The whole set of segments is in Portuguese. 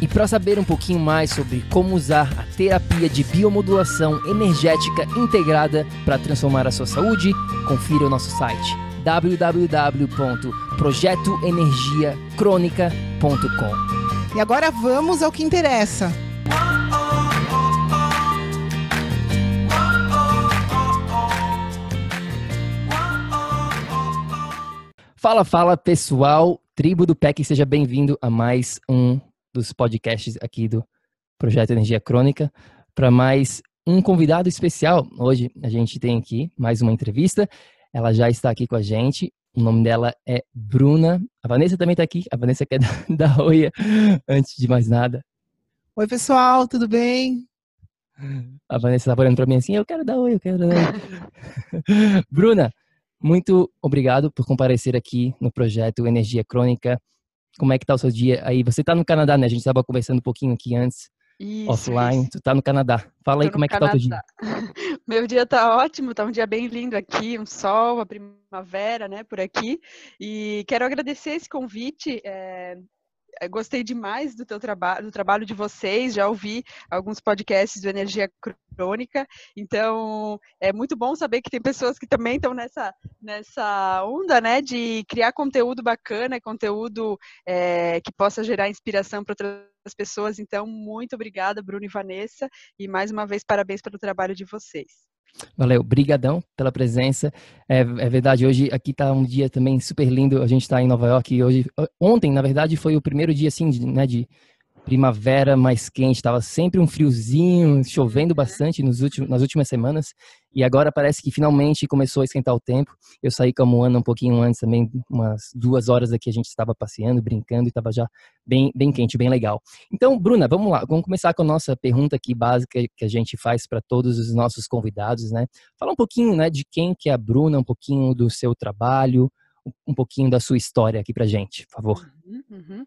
E para saber um pouquinho mais sobre como usar a terapia de biomodulação energética integrada para transformar a sua saúde, confira o nosso site www.projetoenergiacronica.com. E agora vamos ao que interessa. Fala, fala pessoal, tribo do PEC, seja bem-vindo a mais um dos podcasts aqui do Projeto Energia Crônica, para mais um convidado especial. Hoje a gente tem aqui mais uma entrevista. Ela já está aqui com a gente. O nome dela é Bruna. A Vanessa também está aqui. A Vanessa quer dar oi antes de mais nada. Oi, pessoal, tudo bem? A Vanessa estava olhando para mim assim: eu quero dar oi, eu quero dar oi. Bruna, muito obrigado por comparecer aqui no projeto Energia Crônica como é que tá o seu dia aí? Você tá no Canadá, né? A gente estava conversando um pouquinho aqui antes, isso, offline. Isso. Tu tá no Canadá. Fala Tô aí como é que Canadá. tá o teu dia. Meu dia tá ótimo, tá um dia bem lindo aqui, um sol, a primavera, né, por aqui. E quero agradecer esse convite. É, gostei demais do teu trabalho, do trabalho de vocês, já ouvi alguns podcasts do Energia Crônica, então é muito bom saber que tem pessoas que também estão nessa, nessa onda, né, de criar conteúdo bacana, conteúdo é, que possa gerar inspiração para outras pessoas, então muito obrigada, Bruno e Vanessa, e mais uma vez parabéns pelo trabalho de vocês. Valeu, brigadão pela presença. É, é, verdade, hoje aqui tá um dia também super lindo. A gente está em Nova York e hoje, ontem, na verdade, foi o primeiro dia assim, de, né, de primavera mais quente, estava sempre um friozinho, chovendo bastante nos últimos, nas últimas semanas, e agora parece que finalmente começou a esquentar o tempo. Eu saí com a Moana um pouquinho antes também, umas duas horas aqui a gente estava passeando, brincando, e estava já bem, bem quente, bem legal. Então, Bruna, vamos lá, vamos começar com a nossa pergunta aqui básica que a gente faz para todos os nossos convidados, né? Fala um pouquinho, né, de quem que é a Bruna, um pouquinho do seu trabalho, um pouquinho da sua história aqui para gente, por favor. Uhum, uhum.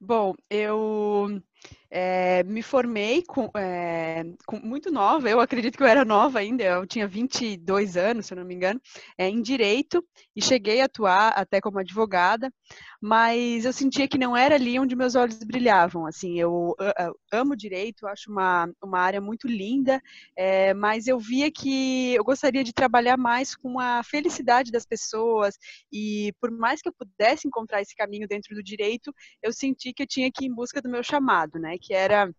Bom, eu é, me formei com, é, com, muito nova, eu acredito que eu era nova ainda, eu tinha 22 anos, se eu não me engano, é, em direito, e cheguei a atuar até como advogada, mas eu sentia que não era ali onde meus olhos brilhavam. Assim, eu, eu amo direito, acho uma, uma área muito linda, mas eu via que eu gostaria de trabalhar mais com a felicidade das pessoas, e por mais que eu pudesse encontrar esse caminho dentro do direito, eu senti que eu tinha que ir em busca do meu chamado, né? Que era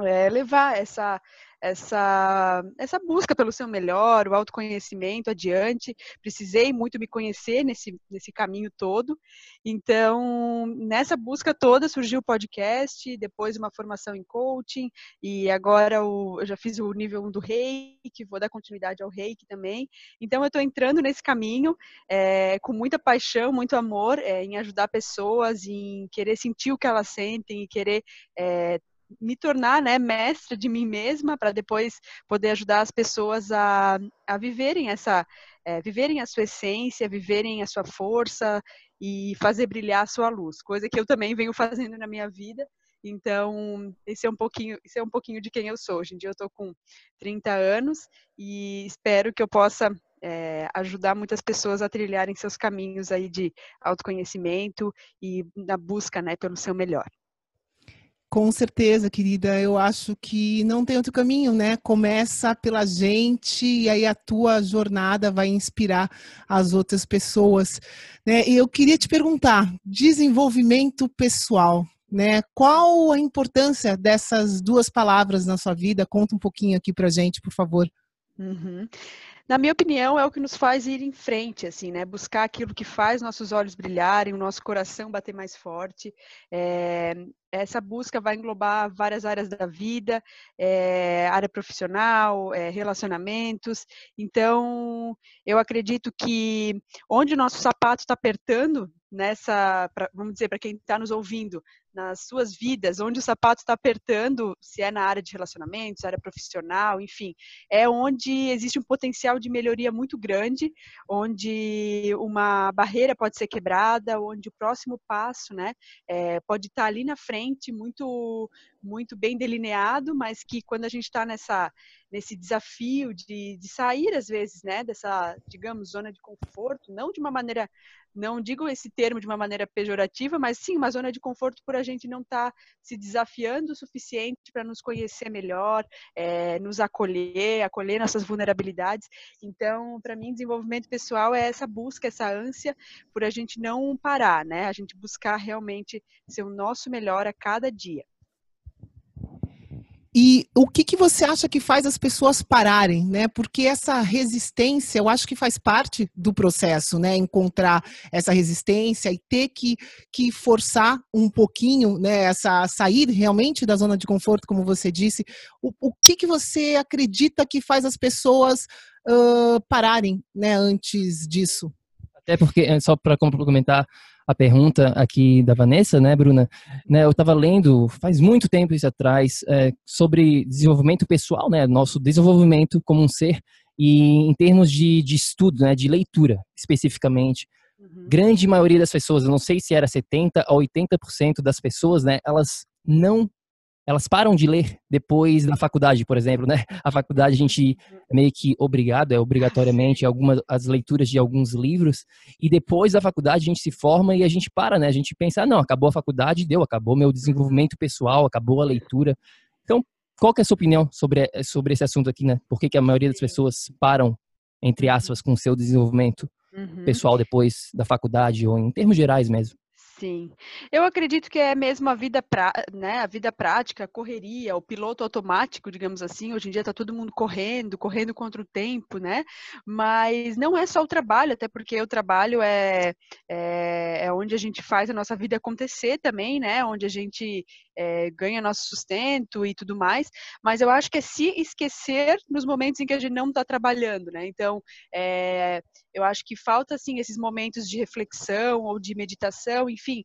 é, levar essa, essa, essa busca pelo seu melhor, o autoconhecimento adiante. Precisei muito me conhecer nesse, nesse caminho todo. Então, nessa busca toda surgiu o podcast, depois uma formação em coaching, e agora o, eu já fiz o nível 1 do reiki, vou dar continuidade ao reiki também. Então, eu estou entrando nesse caminho é, com muita paixão, muito amor é, em ajudar pessoas, em querer sentir o que elas sentem e querer é, me tornar né, mestra de mim mesma para depois poder ajudar as pessoas a, a viverem essa é, viverem a sua essência, viverem a sua força e fazer brilhar a sua luz, coisa que eu também venho fazendo na minha vida. Então, esse é um pouquinho, esse é um pouquinho de quem eu sou. Hoje em dia eu estou com 30 anos e espero que eu possa é, ajudar muitas pessoas a trilharem seus caminhos aí de autoconhecimento e na busca né, pelo seu melhor. Com certeza, querida. Eu acho que não tem outro caminho, né? Começa pela gente e aí a tua jornada vai inspirar as outras pessoas. Né? E eu queria te perguntar: desenvolvimento pessoal, né? Qual a importância dessas duas palavras na sua vida? Conta um pouquinho aqui pra gente, por favor. Uhum. Na minha opinião, é o que nos faz ir em frente, assim, né? Buscar aquilo que faz nossos olhos brilharem, o nosso coração bater mais forte. É, essa busca vai englobar várias áreas da vida, é, área profissional, é, relacionamentos. Então, eu acredito que onde o nosso sapato está apertando, nessa, pra, vamos dizer, para quem está nos ouvindo, nas suas vidas, onde o sapato está apertando, se é na área de relacionamentos, área profissional, enfim, é onde existe um potencial de melhoria muito grande, onde uma barreira pode ser quebrada, onde o próximo passo, né, é, pode estar tá ali na frente, muito, muito bem delineado, mas que quando a gente está nessa nesse desafio de, de sair às vezes, né, dessa, digamos, zona de conforto, não de uma maneira não digo esse termo de uma maneira pejorativa, mas sim uma zona de conforto por a gente não estar tá se desafiando o suficiente para nos conhecer melhor, é, nos acolher, acolher nossas vulnerabilidades. Então, para mim, desenvolvimento pessoal é essa busca, essa ânsia por a gente não parar, né? A gente buscar realmente ser o nosso melhor a cada dia. E o que, que você acha que faz as pessoas pararem, né? Porque essa resistência, eu acho que faz parte do processo, né? Encontrar essa resistência e ter que, que forçar um pouquinho, né? Essa sair realmente da zona de conforto, como você disse. O, o que, que você acredita que faz as pessoas uh, pararem, né? Antes disso? Até porque, só para complementar, a pergunta aqui da Vanessa, né, Bruna? Né, eu estava lendo faz muito tempo isso atrás é, sobre desenvolvimento pessoal, né, nosso desenvolvimento como um ser e em termos de, de estudo, né, de leitura especificamente. Uhum. Grande maioria das pessoas, eu não sei se era 70 a 80% das pessoas, né, elas não elas param de ler depois da faculdade, por exemplo, né? A faculdade a gente é meio que obrigado, é obrigatoriamente algumas as leituras de alguns livros e depois da faculdade a gente se forma e a gente para, né? A gente pensa, ah, não, acabou a faculdade, deu, acabou meu desenvolvimento pessoal, acabou a leitura. Então, qual é a sua opinião sobre sobre esse assunto aqui, né? Por que, que a maioria das pessoas param entre aspas com o seu desenvolvimento uhum. pessoal depois da faculdade ou em termos gerais mesmo? Sim. Eu acredito que é mesmo a vida, pra, né, a vida prática, a correria, o piloto automático, digamos assim. Hoje em dia está todo mundo correndo, correndo contra o tempo, né? Mas não é só o trabalho, até porque o trabalho é, é, é onde a gente faz a nossa vida acontecer também, né? Onde a gente é, ganha nosso sustento e tudo mais. Mas eu acho que é se esquecer nos momentos em que a gente não está trabalhando, né? Então, é, eu acho que falta, assim, esses momentos de reflexão ou de meditação, enfim,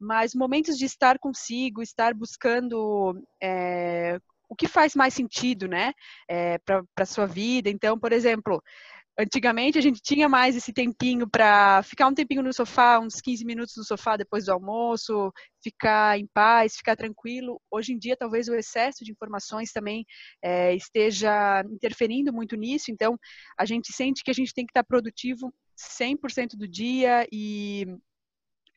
mas momentos de estar consigo, estar buscando é, o que faz mais sentido, né, é, para a sua vida. Então, por exemplo, Antigamente a gente tinha mais esse tempinho para ficar um tempinho no sofá, uns 15 minutos no sofá depois do almoço, ficar em paz, ficar tranquilo. Hoje em dia, talvez o excesso de informações também é, esteja interferindo muito nisso. Então, a gente sente que a gente tem que estar produtivo 100% do dia e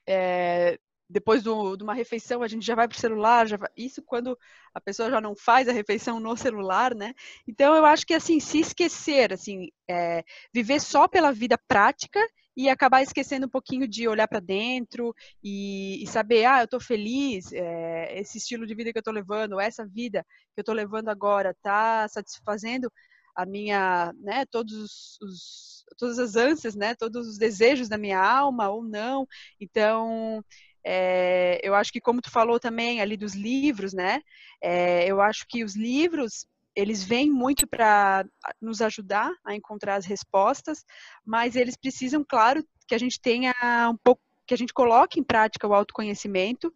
é, depois do, de uma refeição a gente já vai para o celular, vai, isso quando a pessoa já não faz a refeição no celular, né? Então eu acho que assim se esquecer, assim, é, viver só pela vida prática e acabar esquecendo um pouquinho de olhar para dentro e, e, saber, ah, eu estou feliz, é, esse estilo de vida que eu estou levando, essa vida que eu estou levando agora, está satisfazendo a minha, né, todos os, os, todas as ânsias, né, todos os desejos da minha alma ou não. Então, é, eu acho que como tu falou também ali dos livros, né? É, eu acho que os livros eles vêm muito para nos ajudar a encontrar as respostas, mas eles precisam, claro, que a gente tenha um pouco, que a gente coloque em prática o autoconhecimento,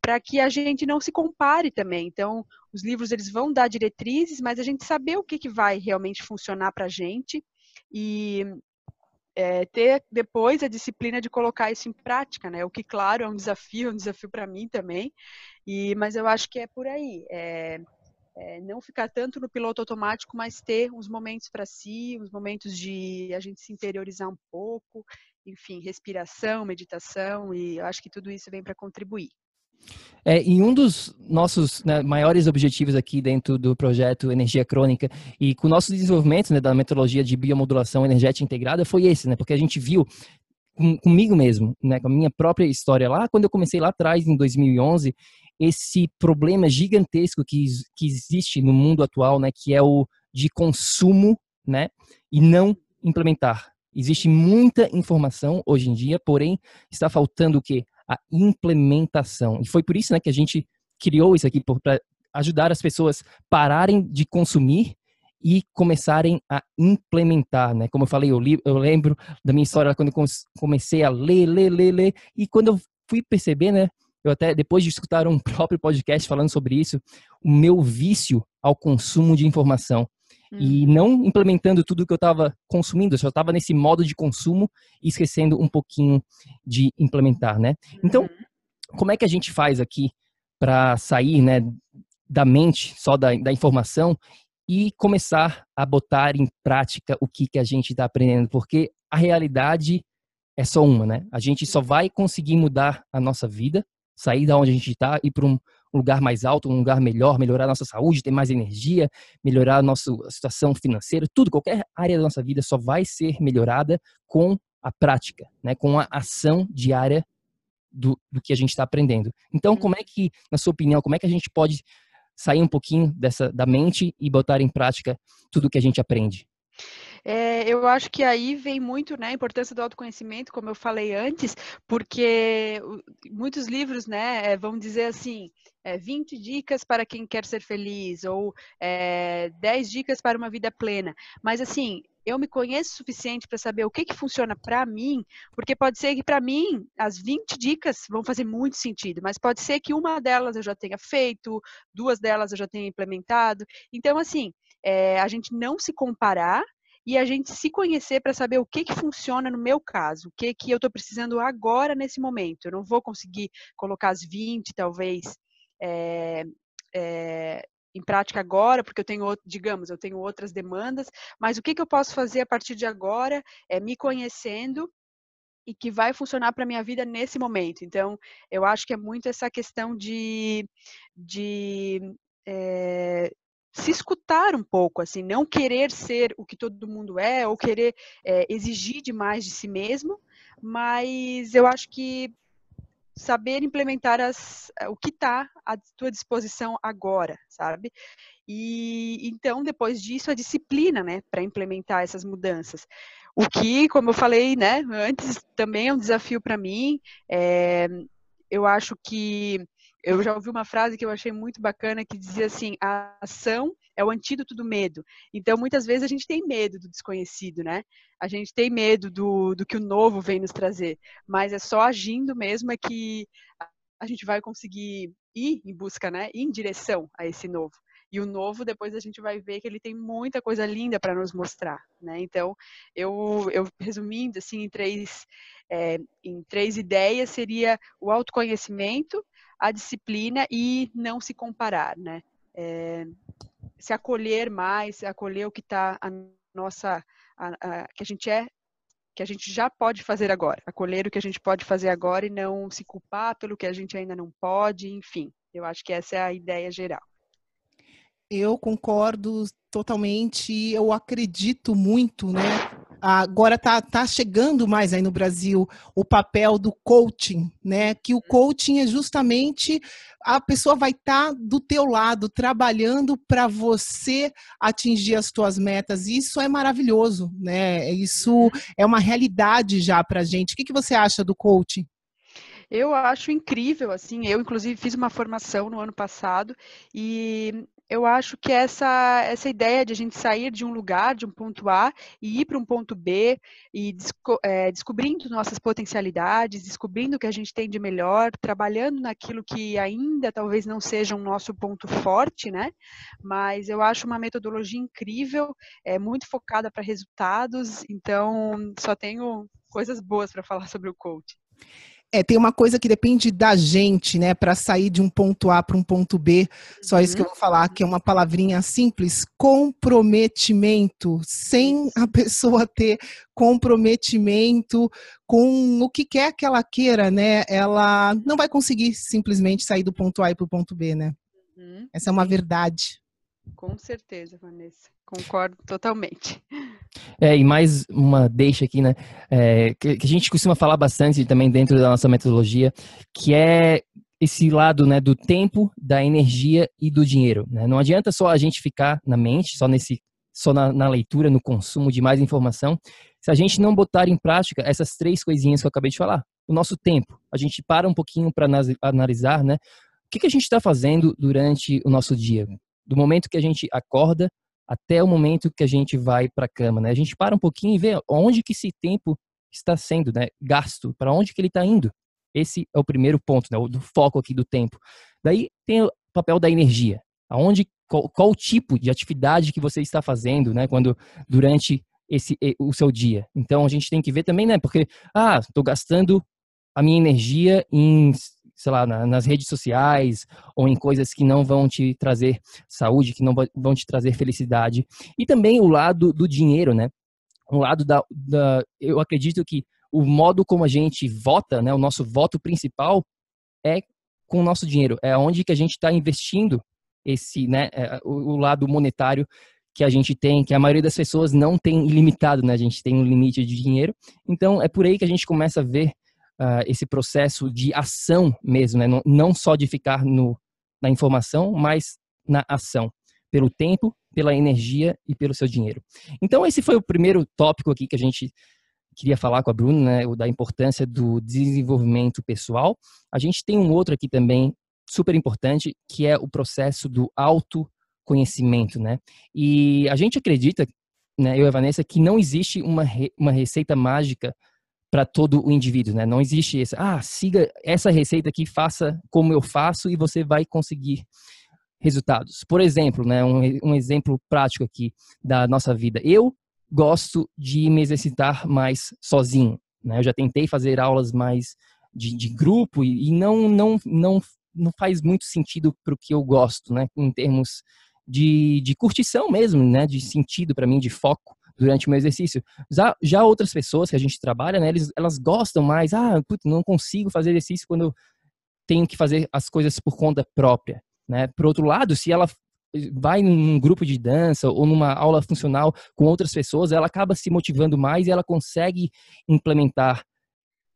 para que a gente não se compare também. Então, os livros eles vão dar diretrizes, mas a gente saber o que, que vai realmente funcionar para a gente e é, ter depois a disciplina de colocar isso em prática, né? O que, claro, é um desafio, é um desafio para mim também. E, mas eu acho que é por aí. É, é, não ficar tanto no piloto automático, mas ter uns momentos para si, uns momentos de a gente se interiorizar um pouco, enfim, respiração, meditação, e eu acho que tudo isso vem para contribuir. É, e um dos nossos né, maiores objetivos aqui dentro do projeto Energia Crônica e com o nosso desenvolvimento né, da metodologia de biomodulação energética integrada foi esse, né? Porque a gente viu com, comigo mesmo, né, com a minha própria história lá, quando eu comecei lá atrás, em 2011, esse problema gigantesco que, que existe no mundo atual, né, que é o de consumo né, e não implementar. Existe muita informação hoje em dia, porém está faltando o quê? A implementação. E foi por isso, né, que a gente criou isso aqui para ajudar as pessoas pararem de consumir e começarem a implementar, né? Como eu falei, eu, li, eu lembro da minha história quando eu comecei a ler, ler, ler, ler, e quando eu fui perceber, né? Eu até, depois de escutar um próprio podcast falando sobre isso, o meu vício ao consumo de informação. Hum. E não implementando tudo que eu estava consumindo, eu só estava nesse modo de consumo e esquecendo um pouquinho de implementar, né? Então, uhum. como é que a gente faz aqui para sair, né, da mente só da, da informação e começar a botar em prática o que, que a gente está aprendendo, porque a realidade é só uma, né? A gente só vai conseguir mudar a nossa vida, sair da onde a gente está e para um lugar mais alto, um lugar melhor, melhorar a nossa saúde, ter mais energia, melhorar a nossa situação financeira, tudo, qualquer área da nossa vida só vai ser melhorada com a prática, né? Com a ação diária do, do que a gente está aprendendo. Então, como é que, na sua opinião, como é que a gente pode sair um pouquinho dessa da mente e botar em prática tudo que a gente aprende? É, eu acho que aí vem muito né, a importância do autoconhecimento, como eu falei antes, porque muitos livros né, vão dizer assim, é, 20 dicas para quem quer ser feliz, ou é, 10 dicas para uma vida plena. Mas assim, eu me conheço o suficiente para saber o que, que funciona para mim, porque pode ser que para mim as 20 dicas vão fazer muito sentido, mas pode ser que uma delas eu já tenha feito, duas delas eu já tenha implementado. Então, assim, é, a gente não se comparar e a gente se conhecer para saber o que, que funciona no meu caso, o que, que eu estou precisando agora nesse momento. Eu não vou conseguir colocar as 20, talvez, é, é, em prática agora, porque eu tenho, digamos, eu tenho outras demandas, mas o que, que eu posso fazer a partir de agora é me conhecendo e que vai funcionar para a minha vida nesse momento. Então, eu acho que é muito essa questão de, de é, se escutar um pouco, assim, não querer ser o que todo mundo é ou querer é, exigir demais de si mesmo, mas eu acho que saber implementar as, o que está à tua disposição agora, sabe? E então, depois disso, a disciplina, né, para implementar essas mudanças. O que, como eu falei, né, antes, também é um desafio para mim. É, eu acho que eu já ouvi uma frase que eu achei muito bacana que dizia assim: a ação é o antídoto do medo. Então, muitas vezes a gente tem medo do desconhecido, né? A gente tem medo do, do que o novo vem nos trazer. Mas é só agindo mesmo é que a gente vai conseguir ir em busca, né? Ir em direção a esse novo. E o novo, depois a gente vai ver que ele tem muita coisa linda para nos mostrar, né? Então, eu, eu resumindo assim em três, é, em três ideias, seria o autoconhecimento, a disciplina e não se comparar, né? É, se acolher mais, acolher o que está a nossa, a, a, que a gente é, que a gente já pode fazer agora, acolher o que a gente pode fazer agora e não se culpar pelo que a gente ainda não pode, enfim. Eu acho que essa é a ideia geral. Eu concordo totalmente, eu acredito muito, né? Agora tá, tá chegando mais aí no Brasil o papel do coaching, né? Que o coaching é justamente a pessoa vai estar tá do teu lado trabalhando para você atingir as tuas metas. Isso é maravilhoso, né? Isso uhum. é uma realidade já para gente. O que, que você acha do coaching? Eu acho incrível, assim, eu inclusive fiz uma formação no ano passado e eu acho que essa, essa ideia de a gente sair de um lugar, de um ponto A, e ir para um ponto B, e desco é, descobrindo nossas potencialidades, descobrindo o que a gente tem de melhor, trabalhando naquilo que ainda talvez não seja um nosso ponto forte, né? Mas eu acho uma metodologia incrível, é muito focada para resultados, então só tenho coisas boas para falar sobre o coach. É, tem uma coisa que depende da gente, né, para sair de um ponto A para um ponto B. Só uhum. isso que eu vou falar, que é uma palavrinha simples: comprometimento. Sem a pessoa ter comprometimento com o que quer que ela queira, né, ela não vai conseguir simplesmente sair do ponto A para o ponto B, né? Uhum. Essa é uma verdade. Com certeza, Vanessa. Concordo totalmente. É, e mais uma deixa aqui, né? É, que, que, a gente costuma falar bastante também dentro da nossa metodologia, que é esse lado né, do tempo, da energia e do dinheiro. Né? Não adianta só a gente ficar na mente, só nesse só na, na, leitura, no consumo de mais informação, se a gente não botar em prática essas três coisinhas que eu acabei de falar. O nosso tempo, a gente para um pouquinho para analisar, né? O que, que a gente está fazendo durante o nosso dia? Do momento que a gente acorda até o momento que a gente vai para a cama, né? A gente para um pouquinho e vê onde que esse tempo está sendo né, gasto, para onde que ele está indo. Esse é o primeiro ponto, né, do foco aqui do tempo. Daí tem o papel da energia. Aonde, qual, qual o tipo de atividade que você está fazendo, né, quando durante esse o seu dia. Então a gente tem que ver também, né, porque ah, estou gastando a minha energia em sei lá, na, nas redes sociais ou em coisas que não vão te trazer saúde, que não vão te trazer felicidade. E também o lado do dinheiro, né? O lado da, da eu acredito que o modo como a gente vota, né, o nosso voto principal é com o nosso dinheiro, é onde que a gente está investindo esse, né, é, o, o, lado monetário que a gente tem, que a maioria das pessoas não tem ilimitado, né, a gente tem um limite de dinheiro, então é por aí que a gente começa a ver uh, esse processo de ação mesmo, né, não, não só de ficar no, na informação, mas na ação, pelo tempo, pela energia e pelo seu dinheiro. Então esse foi o primeiro tópico aqui que a gente queria falar com a Bruna, né, da importância do desenvolvimento pessoal. A gente tem um outro aqui também super importante, que é o processo do autoconhecimento, né? E a gente acredita, né, eu e a Vanessa, que não existe uma, re, uma receita mágica para todo o indivíduo, né? Não existe esse, ah, siga essa receita aqui, faça como eu faço e você vai conseguir resultados. Por exemplo, né, um, um exemplo prático aqui da nossa vida. Eu gosto de me exercitar mais sozinho. Né? Eu já tentei fazer aulas mais de, de grupo e, e, não, não, não, não faz muito sentido para o que eu gosto, né? em termos de, de curtição mesmo, né? de sentido para mim, de foco durante o meu exercício. Já, já outras pessoas que a gente trabalha, né, eles, elas gostam mais, ah, putz, não consigo fazer exercício quando eu tenho que fazer as coisas por conta própria. Né? Por outro lado, se ela vai num grupo de dança ou numa aula funcional com outras pessoas, ela acaba se motivando mais e ela consegue implementar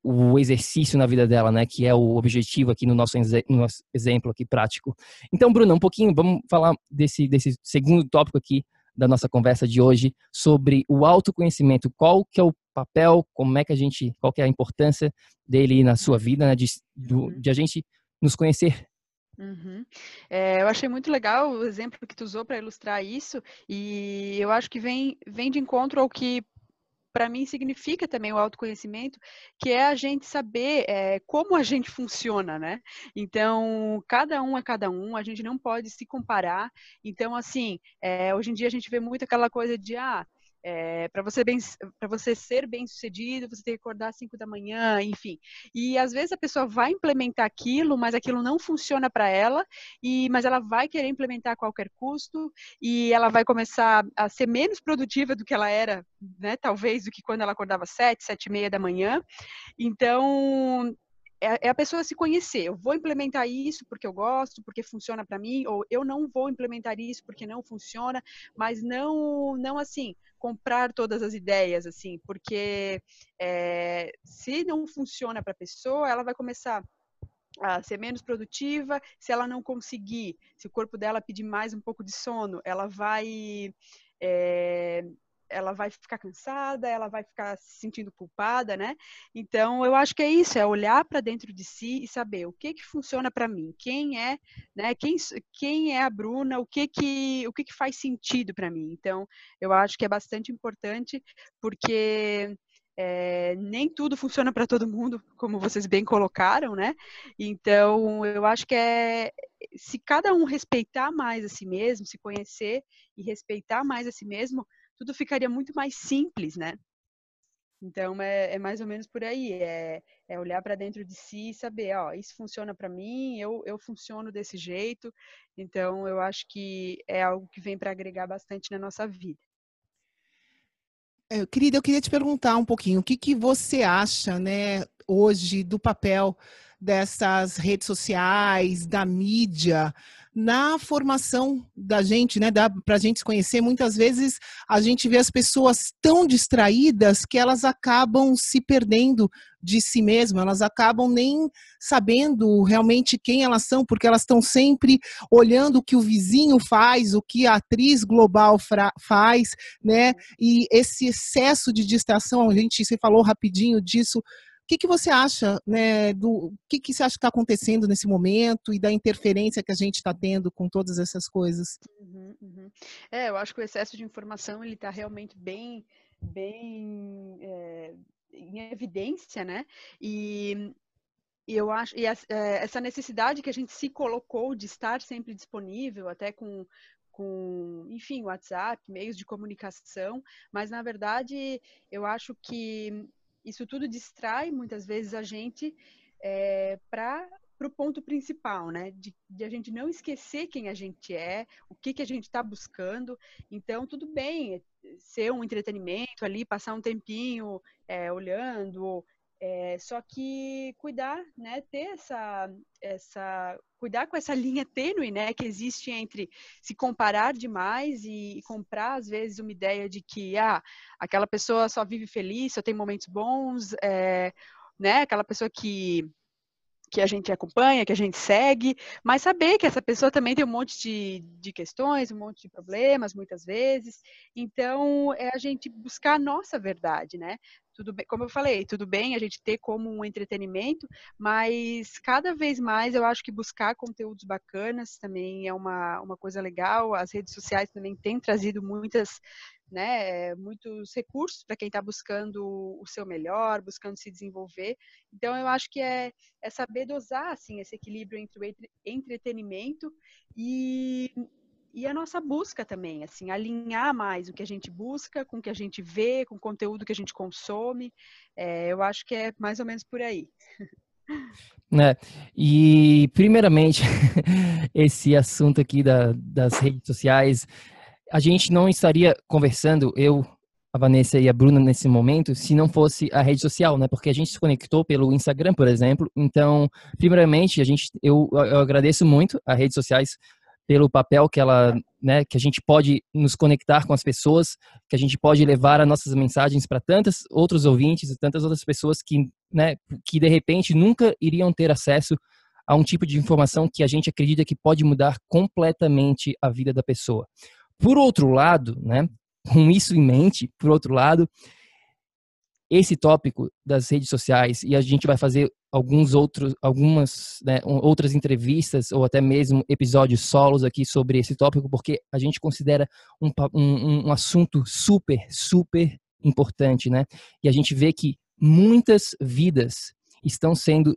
o exercício na vida dela, né? Que é o objetivo aqui no nosso, no nosso exemplo aqui prático. Então, Bruno, um pouquinho, vamos falar desse, desse segundo tópico aqui da nossa conversa de hoje sobre o autoconhecimento. Qual que é o papel, como é que a gente, qual que é a importância dele na sua vida, né? De, do, de a gente nos conhecer Uhum. É, eu achei muito legal o exemplo que tu usou para ilustrar isso, e eu acho que vem, vem de encontro ao que para mim significa também o autoconhecimento, que é a gente saber é, como a gente funciona, né? Então, cada um é cada um, a gente não pode se comparar. Então, assim, é, hoje em dia a gente vê muito aquela coisa de, ah, é, para você, você ser bem sucedido, você tem que acordar às 5 da manhã, enfim. E às vezes a pessoa vai implementar aquilo, mas aquilo não funciona para ela, e mas ela vai querer implementar a qualquer custo, e ela vai começar a ser menos produtiva do que ela era, né, talvez, do que quando ela acordava às 7, 7 e meia da manhã. Então, é, é a pessoa se conhecer. Eu vou implementar isso porque eu gosto, porque funciona para mim, ou eu não vou implementar isso porque não funciona, mas não, não assim, comprar todas as ideias, assim, porque é, se não funciona para a pessoa, ela vai começar a ser menos produtiva. Se ela não conseguir, se o corpo dela pedir mais um pouco de sono, ela vai é, ela vai ficar cansada, ela vai ficar se sentindo culpada, né? Então, eu acho que é isso, é olhar para dentro de si e saber o que que funciona para mim, quem é, né? Quem, quem é a Bruna, o que que o que que faz sentido para mim. Então, eu acho que é bastante importante porque é, nem tudo funciona para todo mundo, como vocês bem colocaram, né? Então, eu acho que é se cada um respeitar mais a si mesmo, se conhecer e respeitar mais a si mesmo, tudo ficaria muito mais simples, né? Então é, é mais ou menos por aí, é, é olhar para dentro de si e saber, ó, isso funciona para mim, eu, eu funciono desse jeito. Então eu acho que é algo que vem para agregar bastante na nossa vida. É, querida, eu queria te perguntar um pouquinho, o que, que você acha, né, hoje do papel dessas redes sociais, da mídia, na formação da gente, né? Para a gente se conhecer, muitas vezes a gente vê as pessoas tão distraídas que elas acabam se perdendo de si mesmas, elas acabam nem sabendo realmente quem elas são, porque elas estão sempre olhando o que o vizinho faz, o que a atriz global faz, né? E esse excesso de distração, a gente se falou rapidinho disso que, que você acha, né, do que, que você acha que está acontecendo nesse momento e da interferência que a gente está tendo com todas essas coisas? Uhum, uhum. É, eu acho que o excesso de informação ele está realmente bem, bem é, em evidência, né? E e eu acho e essa necessidade que a gente se colocou de estar sempre disponível, até com, com, enfim, WhatsApp, meios de comunicação, mas na verdade eu acho que isso tudo distrai muitas vezes a gente é, para o ponto principal, né? De, de, a gente não esquecer quem a gente é, o que, que a gente está buscando. Então, tudo bem é, ser um entretenimento ali, passar um tempinho é, olhando, é, só que cuidar, né, ter essa, essa, cuidar com essa linha tênue, né, que existe entre se comparar demais e, e, comprar às vezes uma ideia de que, ah, aquela pessoa só vive feliz, só tem momentos bons, é, né, aquela pessoa que que a gente acompanha, que a gente segue, mas saber que essa pessoa também tem um monte de, de questões, um monte de problemas, muitas vezes. Então, é a gente buscar a nossa verdade, né? Tudo bem, como eu falei, tudo bem a gente ter como um entretenimento, mas cada vez mais eu acho que buscar conteúdos bacanas também é uma, uma coisa legal. As redes sociais também têm trazido muitas, né, muitos recursos para quem está buscando o seu melhor, buscando se desenvolver. Então eu acho que é, é saber dosar assim esse equilíbrio entre o entretenimento e e a nossa busca também, assim, alinhar mais o que a gente busca com o que a gente vê, com o conteúdo que a gente consome. É, eu acho que é mais ou menos por aí. Né? E, primeiramente, esse assunto aqui da, das redes sociais, a gente não estaria conversando, eu, a Vanessa e a Bruna nesse momento, se não fosse a rede social, né? Porque a gente se conectou pelo Instagram, por exemplo. Então, primeiramente, a gente, eu, eu agradeço muito as redes sociais pelo papel que ela, né, que a gente pode nos conectar com as pessoas, que a gente pode levar as nossas mensagens para tantos outros ouvintes e tantas outras pessoas que, né, que de repente nunca iriam ter acesso a um tipo de informação que a gente acredita que pode mudar completamente a vida da pessoa. Por outro lado, né, com isso em mente, por outro lado, esse tópico das redes sociais e a gente vai fazer alguns outros, algumas né, outras entrevistas ou até mesmo episódios solos aqui sobre esse tópico, porque a gente considera um, um, um assunto super, super importante, né? E a gente vê que muitas vidas estão sendo,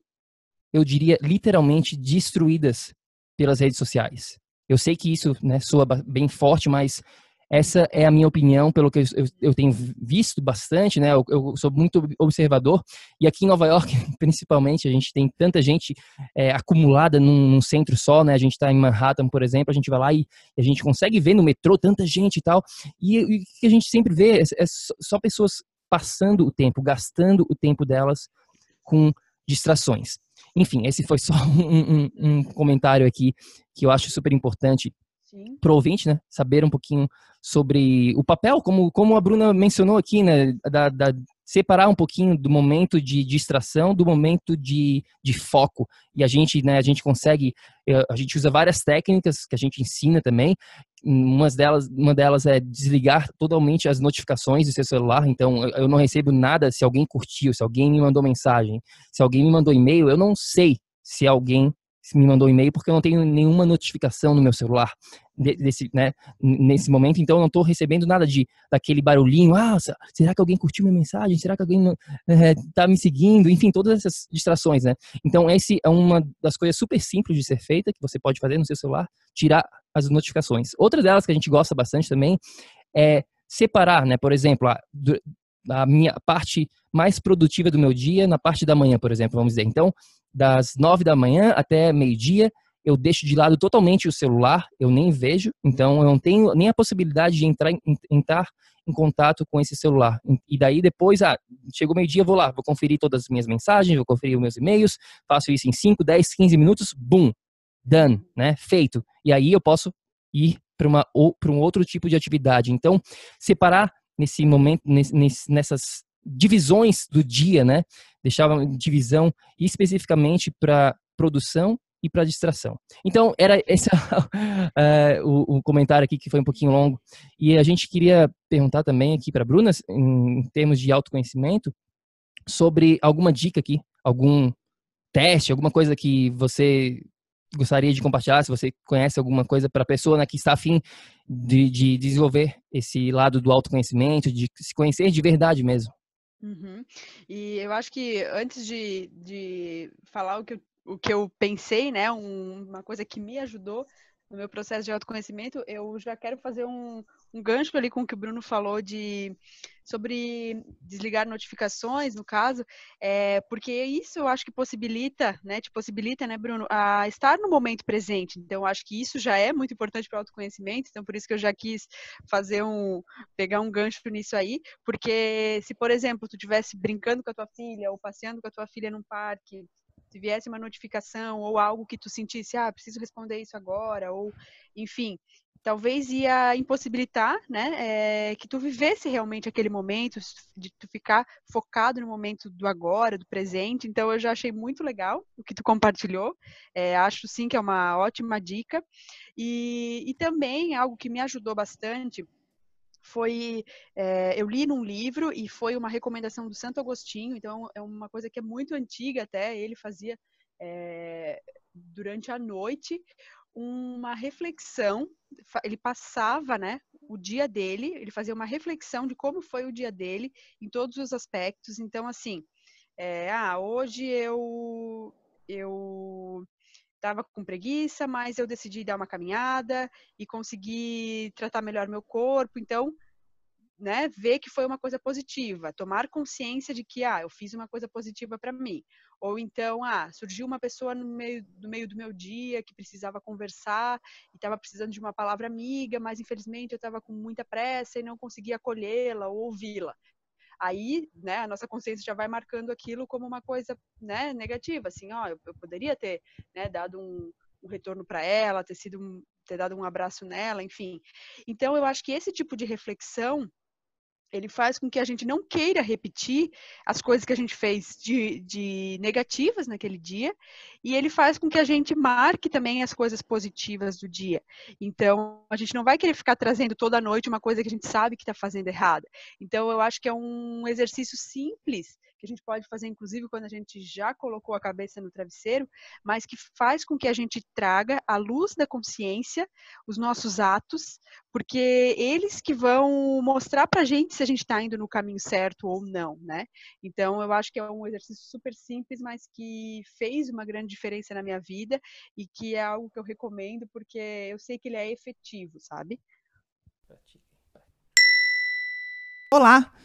eu diria, literalmente destruídas pelas redes sociais. Eu sei que isso né, soa bem forte, mas essa é a minha opinião, pelo que eu, eu tenho visto bastante, né? Eu, eu, sou muito observador e aqui em Nova York, principalmente, a gente tem tanta gente é, acumulada num, num, centro só, né? A gente está em Manhattan, por exemplo, a gente vai lá e a gente consegue ver no metrô tanta gente e tal. E, o que a gente sempre vê é, é só pessoas passando o tempo, gastando o tempo delas com distrações. Enfim, esse foi só um, um, um comentário aqui que eu acho super importante para o ouvinte, né? Saber um pouquinho sobre o papel, como, como a Bruna mencionou aqui, né? Da, da, separar um pouquinho do momento de distração do momento de, de foco. E a gente, né, a gente consegue, eh, a gente usa várias técnicas que a gente ensina também. Uma delas, uma delas é desligar totalmente as notificações do seu celular. Então, eu não recebo nada se alguém curtiu, se alguém me mandou mensagem, se alguém me mandou e-mail, eu não sei se alguém me mandou um e-mail porque eu não tenho nenhuma notificação no meu celular desse, né, nesse momento, então eu não estou recebendo nada de daquele barulhinho, ah, será que alguém curtiu minha mensagem? Será que alguém está eh, me seguindo? Enfim, todas essas distrações, né? Então esse é uma das coisas super simples de ser feita que você pode fazer no seu celular, tirar as notificações. Outra delas que a gente gosta bastante também é separar, né? Por exemplo, a, a minha parte mais produtiva do meu dia na parte da manhã, por exemplo, vamos dizer. Então, das nove da manhã até meio-dia, eu deixo de lado totalmente o celular, eu nem vejo, então eu não tenho nem a possibilidade de entrar, entrar em contato com esse celular. E daí depois, ah, chegou meio-dia, vou lá, vou conferir todas as minhas mensagens, vou conferir os meus e-mails, faço isso em 5, 10, 15 minutos, boom, done, né? Feito. E aí eu posso ir para uma para um outro tipo de atividade. Então, separar nesse momento nesse, nessas divisões do dia, né? Deixava divisão especificamente para produção e para distração. Então, era esse uh, o, o, comentário aqui que foi um pouquinho longo. E a gente queria perguntar também aqui para a Bruna, em, em termos de autoconhecimento, sobre alguma dica aqui, algum teste, alguma coisa que você gostaria de compartilhar, se você conhece alguma coisa para a pessoa né, que está afim de, de, desenvolver esse lado do autoconhecimento, de se conhecer de verdade mesmo. Uhum. E eu acho que antes de, de falar o que, eu, o que eu pensei, né, um, uma coisa que me ajudou no meu processo de autoconhecimento, eu já quero fazer um, um gancho ali com o que o Bruno falou de sobre desligar notificações, no caso, é, porque isso eu acho que possibilita, né, te possibilita, né, Bruno, a estar no momento presente. Então, acho que isso já é muito importante para o autoconhecimento, então por isso que eu já quis fazer um, pegar um gancho nisso aí, porque se, por exemplo, tu estivesse brincando com a tua filha ou passeando com a tua filha num parque, se viesse uma notificação ou algo que tu sentisse, ah, preciso responder isso agora, ou enfim, talvez ia impossibilitar, né, é, que tu vivesse realmente aquele momento, de tu ficar focado no momento do agora, do presente. Então, eu já achei muito legal o que tu compartilhou. É, acho sim que é uma ótima dica. E, e também algo que me ajudou bastante foi é, eu li num livro e foi uma recomendação do Santo Agostinho. Então, é uma coisa que é muito antiga até. Ele fazia é, durante a noite uma reflexão, ele passava, né, o dia dele, ele fazia uma reflexão de como foi o dia dele em todos os aspectos. Então, assim, é, ah, hoje eu eu estava com preguiça, mas eu decidi dar uma caminhada e consegui tratar melhor meu corpo. Então, né, ver que foi uma coisa positiva, tomar consciência de que, ah, eu fiz uma coisa positiva para mim. Ou então, ah, surgiu uma pessoa no meio, no meio do meu dia que precisava conversar e estava precisando de uma palavra amiga, mas infelizmente eu estava com muita pressa e não conseguia acolhê-la ou ouvi-la. Aí, né, a nossa consciência já vai marcando aquilo como uma coisa, né, negativa, assim, ó, eu, eu poderia ter, né, dado um, um retorno para ela, ter sido um, ter dado um abraço nela, enfim. Então, eu acho que esse tipo de reflexão ele faz com que a gente não queira repetir as coisas que a gente fez de, de, negativas naquele dia, e ele faz com que a gente marque também as coisas positivas do dia. Então, a gente não vai querer ficar trazendo toda noite uma coisa que a gente sabe que está fazendo errada. Então, eu acho que é um exercício simples que a gente pode fazer, inclusive, quando a gente já colocou a cabeça no travesseiro, mas que faz com que a gente traga à luz da consciência os nossos atos, porque eles que vão mostrar para a gente se a gente está indo no caminho certo ou não, né? Então, eu acho que é um exercício super simples, mas que fez uma grande diferença na minha vida e que é algo que eu recomendo, porque eu sei que ele é efetivo, sabe? Olá!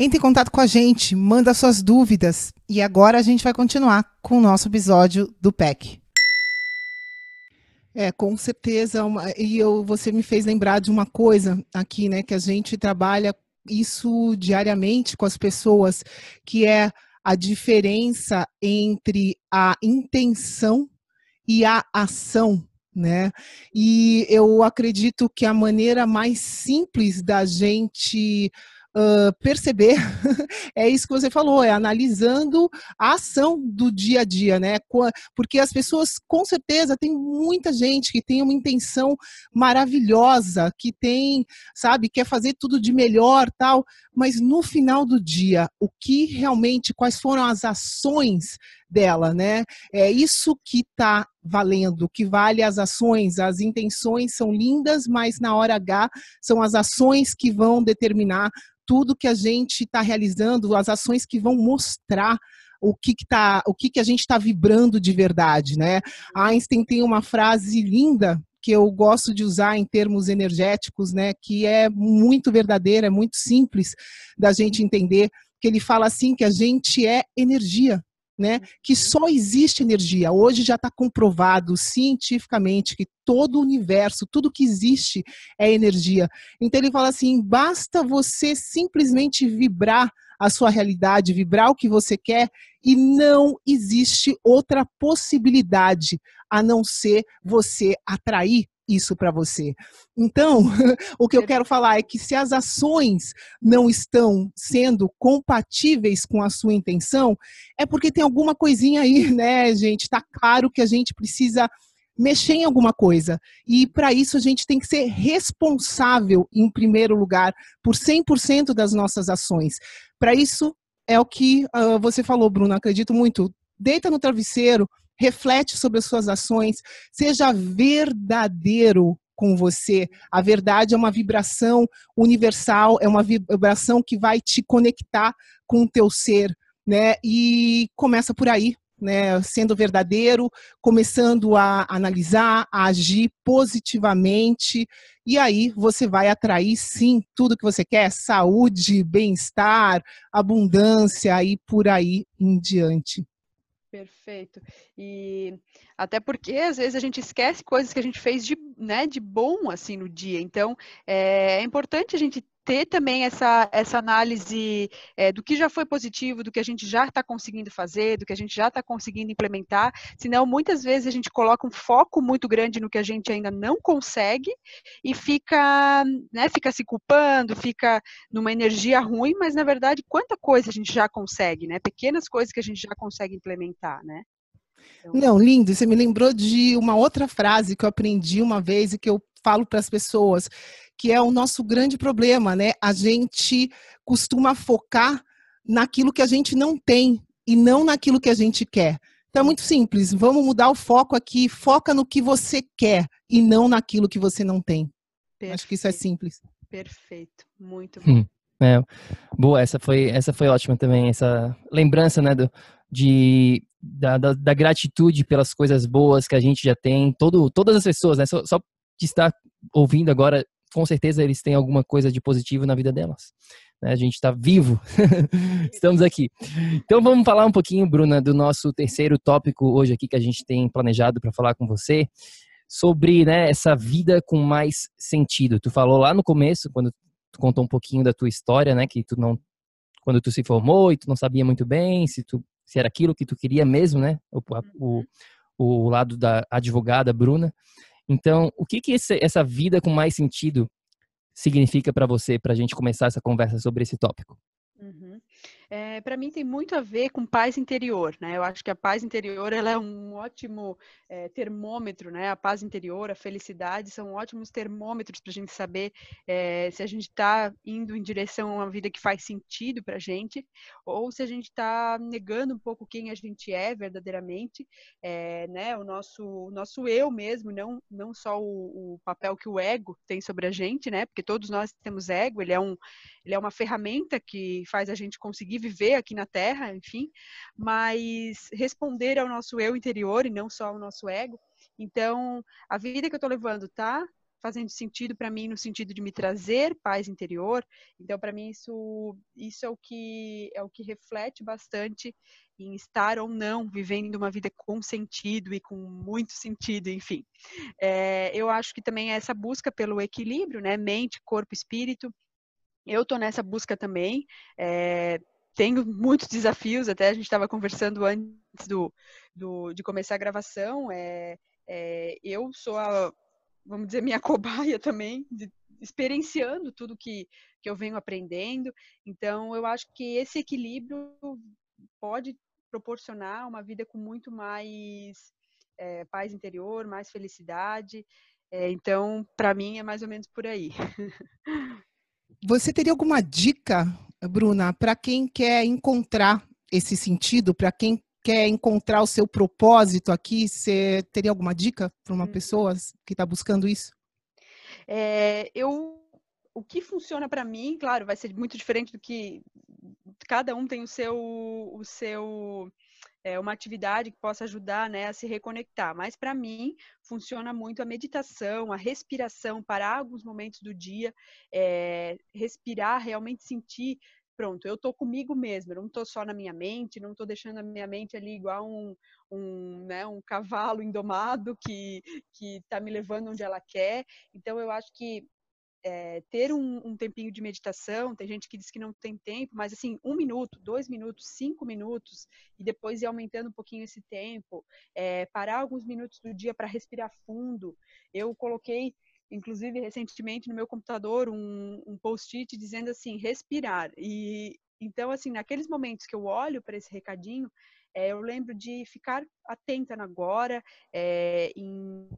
Entre em contato com a gente, manda suas dúvidas. E agora a gente vai continuar com o nosso episódio do PEC. É, com certeza. Uma, e eu, você me fez lembrar de uma coisa aqui, né? Que a gente trabalha isso diariamente com as pessoas, que é a diferença entre a intenção e a ação. Né? E eu acredito que a maneira mais simples da gente perceber, é isso que você falou, é analisando a ação do dia a dia, né? Porque as pessoas, com certeza, tem muita gente que tem uma intenção maravilhosa, que tem, sabe, quer fazer tudo de melhor, tal, mas no final do dia, o que realmente, quais foram as ações dela, né? É isso que está valendo, que vale as ações, as intenções são lindas, mas na hora H são as ações que vão determinar tudo que a gente está realizando, as ações que vão mostrar o que, que, tá, o que, que a gente está vibrando de verdade, né? Einstein tem uma frase linda que eu gosto de usar em termos energéticos, né? Que é muito verdadeira, é muito simples da gente entender. Que ele fala assim que a gente é energia, né? Que só existe energia. Hoje já está comprovado cientificamente que todo o universo, tudo que existe é energia. Então ele fala assim: basta você simplesmente vibrar a sua realidade, vibrar o que você quer, e não existe outra possibilidade a não ser você atrair isso para você. Então, o que eu quero falar é que se as ações não estão sendo compatíveis com a sua intenção, é porque tem alguma coisinha aí, né, gente? Está claro que a gente precisa mexer em alguma coisa. E para isso a gente tem que ser responsável, em primeiro lugar, por 100% das nossas ações. Para isso é o que uh, você falou, Bruno, acredito muito. Deita no travesseiro, reflete sobre as suas ações, seja verdadeiro com você. A verdade é uma vibração universal, é uma vibração que vai te conectar com o teu ser, né? E começa por aí, né, sendo verdadeiro, começando a analisar, a agir positivamente, e aí você vai atrair sim tudo que você quer: saúde, bem-estar, abundância e por aí em diante. Perfeito. E até porque às vezes a gente esquece coisas que a gente fez de, né, de bom assim no dia. Então é, é importante a gente ter também essa, essa análise é, do que já foi positivo, do que a gente já está conseguindo fazer, do que a gente já está conseguindo implementar, senão muitas vezes a gente coloca um foco muito grande no que a gente ainda não consegue e fica, né, fica se culpando, fica numa energia ruim, mas na verdade quanta coisa a gente já consegue, né? Pequenas coisas que a gente já consegue implementar, né? Então... Não, lindo. Você me lembrou de uma outra frase que eu aprendi uma vez e que eu falo para as pessoas, que é o nosso grande problema, né? A gente costuma focar naquilo que a gente não tem e não naquilo que a gente quer. Então é muito simples, vamos mudar o foco aqui, foca no que você quer e não naquilo que você não tem. Perfeito. Acho que isso é simples. Perfeito, muito bom. Hum, é, boa, essa foi, essa foi ótima também, essa lembrança, né, do, de, da, da, da, gratitude pelas coisas boas que a gente já tem, todo, todas as pessoas, né, só, só de estar ouvindo agora com certeza eles têm alguma coisa de positivo na vida delas. Né? A gente está vivo, estamos aqui. Então vamos falar um pouquinho, Bruna, do nosso terceiro tópico hoje aqui que a gente tem planejado para falar com você sobre né, essa vida com mais sentido. Tu falou lá no começo, quando tu contou um pouquinho da tua história, né, que tu não, quando tu se formou e tu não sabia muito bem se tu se era aquilo que tu queria mesmo, né, o, o, o lado da advogada Bruna. Então, o que, que esse, essa vida com mais sentido significa para você, para a gente começar essa conversa sobre esse tópico? Uhum. É, para mim tem muito a ver com paz interior, né? Eu acho que a paz interior ela é um ótimo é, termômetro, né? A paz interior, a felicidade são ótimos termômetros para a gente saber é, se a gente está indo em direção a uma vida que faz sentido para a gente ou se a gente está negando um pouco quem a gente é verdadeiramente, né? O nosso, o nosso eu mesmo, não não só o, o papel que o ego tem sobre a gente, né? Porque todos nós temos ego, ele é um ele é uma ferramenta que faz a gente conseguir viver aqui na Terra, enfim, mas responder ao nosso eu interior e não só ao nosso ego. Então, a vida que eu estou levando tá fazendo sentido para mim no sentido de me trazer paz interior. Então, para mim isso isso é o que é o que reflete bastante em estar ou não vivendo uma vida com sentido e com muito sentido, enfim. É, eu acho que também é essa busca pelo equilíbrio, né, mente, corpo, espírito. Eu estou nessa busca também. É, tenho muitos desafios, até a gente estava conversando antes do, do, de começar a gravação. É, é, eu sou a, vamos dizer, minha cobaia também, de, experienciando tudo que, que eu venho aprendendo. Então, eu acho que esse equilíbrio pode proporcionar uma vida com muito mais é, paz interior, mais felicidade. É, então, para mim, é mais ou menos por aí. Você teria alguma dica Bruna, para quem quer encontrar esse sentido, para quem quer encontrar o seu propósito aqui, você teria alguma dica para uma Uhum. pessoa que está buscando isso? É, eu, o que funciona para mim, claro, vai ser muito diferente do que cada um tem o seu, o seu é, uma atividade que possa ajudar né, a se reconectar. Mas para mim funciona muito a meditação, a respiração, parar alguns momentos do dia, é, respirar, realmente sentir. Pronto, eu estou comigo mesma, eu não estou só na minha mente, não estou deixando a minha mente ali igual um, um, né, um cavalo indomado que está me levando onde ela quer. Então, eu acho que é, ter um, um, tempinho de meditação, tem gente que diz que não tem tempo, mas assim, um minuto, dois minutos, cinco minutos, e depois ir aumentando um pouquinho esse tempo, é, parar alguns minutos do dia para respirar fundo. Eu coloquei, inclusive, recentemente no meu computador um, um post-it dizendo assim, respirar. E então, assim, naqueles momentos que eu olho para esse recadinho, é, eu lembro de ficar atenta agora, em,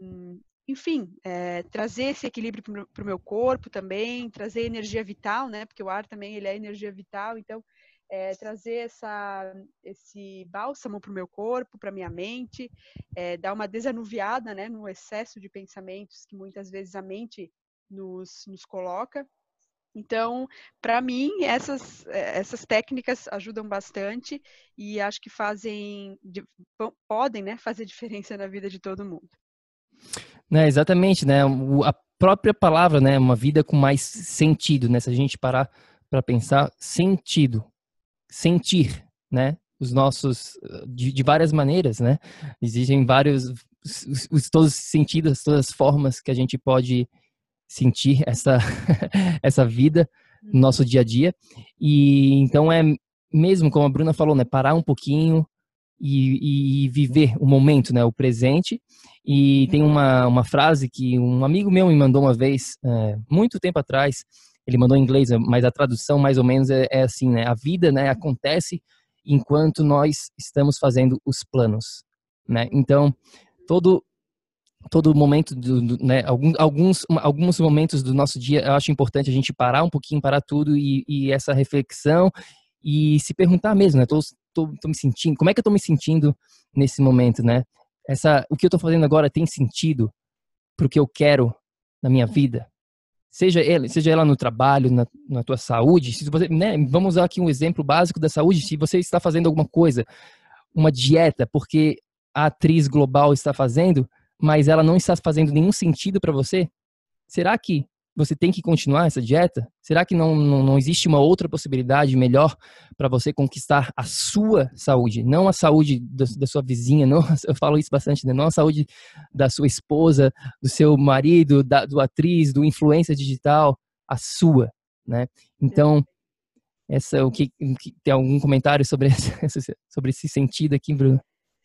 em, enfim, é, trazer esse equilíbrio para o meu corpo também, trazer energia vital, né? Porque o ar também ele é energia vital, então é, trazer essa, esse bálsamo para o meu corpo, para minha mente, é, dar uma desanuviada, né? No excesso de pensamentos que muitas vezes a mente nos, nos coloca. Então, para mim, essas, essas técnicas ajudam bastante e acho que fazem, podem né, fazer diferença na vida de todo mundo. Né, exatamente, né? A própria palavra, né? Uma vida com mais sentido, né? Se a gente parar para pensar, sentido, sentir, né? Os nossos, de, de várias maneiras, né? Existem vários, os, os, todos os sentidos, todas as formas que a gente pode sentir essa, essa vida no nosso dia a dia. E então é mesmo como a Bruna falou, né? Parar um pouquinho, e, e, viver o momento, né, o presente. E tem uma, uma frase que um amigo meu me mandou uma vez, é, muito tempo atrás, ele mandou em inglês, mas a tradução mais ou menos é, é assim, né, a vida, né, acontece enquanto nós estamos fazendo os planos, né, então todo todo momento do, do né, alguns, alguns alguns momentos do nosso dia eu acho importante a gente parar um pouquinho parar tudo e, e essa reflexão e se perguntar mesmo, né? Tô, tô, tô, me sentindo, como é que eu tô me sentindo nesse momento, né? Essa, o que eu tô fazendo agora tem sentido pro que eu quero na minha vida? Seja ela, seja ela no trabalho, na, na tua saúde, se você, né? Vamos usar aqui um exemplo básico da saúde, se você está fazendo alguma coisa, uma dieta, porque a atriz global está fazendo, mas ela não está fazendo nenhum sentido para você, será que você tem que continuar essa dieta? Será que não, não, não existe uma outra possibilidade melhor para você conquistar a sua saúde? Não a saúde da, da, sua vizinha, não, eu falo isso bastante, né? não a saúde da sua esposa, do seu marido, da, do atriz, do influencer digital, a sua, né? Então, essa, o que, tem algum comentário sobre, esse, sobre esse sentido aqui, Bruno?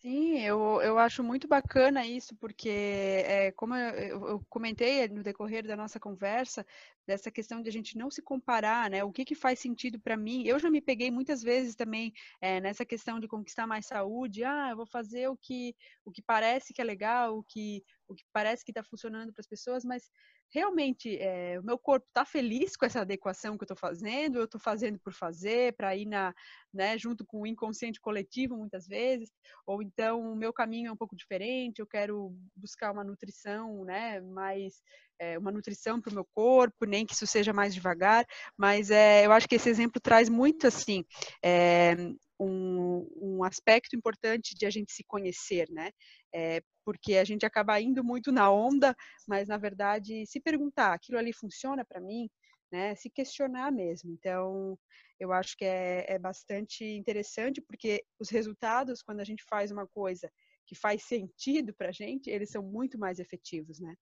Sim, eu, eu acho muito bacana isso, porque, é, como eu, eu, comentei no decorrer da nossa conversa, dessa questão de a gente não se comparar, né? O que, que faz sentido para mim? Eu já me peguei muitas vezes também é, nessa questão de conquistar mais saúde. Ah, eu vou fazer o que, o que parece que é legal, o que, o que parece que está funcionando para as pessoas, mas realmente é, o meu corpo está feliz com essa adequação que eu estou fazendo, eu estou fazendo por fazer, para ir na, né, junto com o inconsciente coletivo muitas vezes, ou então o meu caminho é um pouco diferente, eu quero buscar uma nutrição, né, mais é, uma nutrição para o meu corpo, nem que isso seja mais devagar, mas é, eu acho que esse exemplo traz muito assim um, um, aspecto importante de a gente se conhecer, né? É, porque a gente acaba indo muito na onda, mas na verdade se perguntar, aquilo ali funciona para mim, né? Se questionar mesmo. Então, eu acho que é, é bastante interessante porque os resultados quando a gente faz uma coisa que faz sentido para gente, eles são muito mais efetivos, né?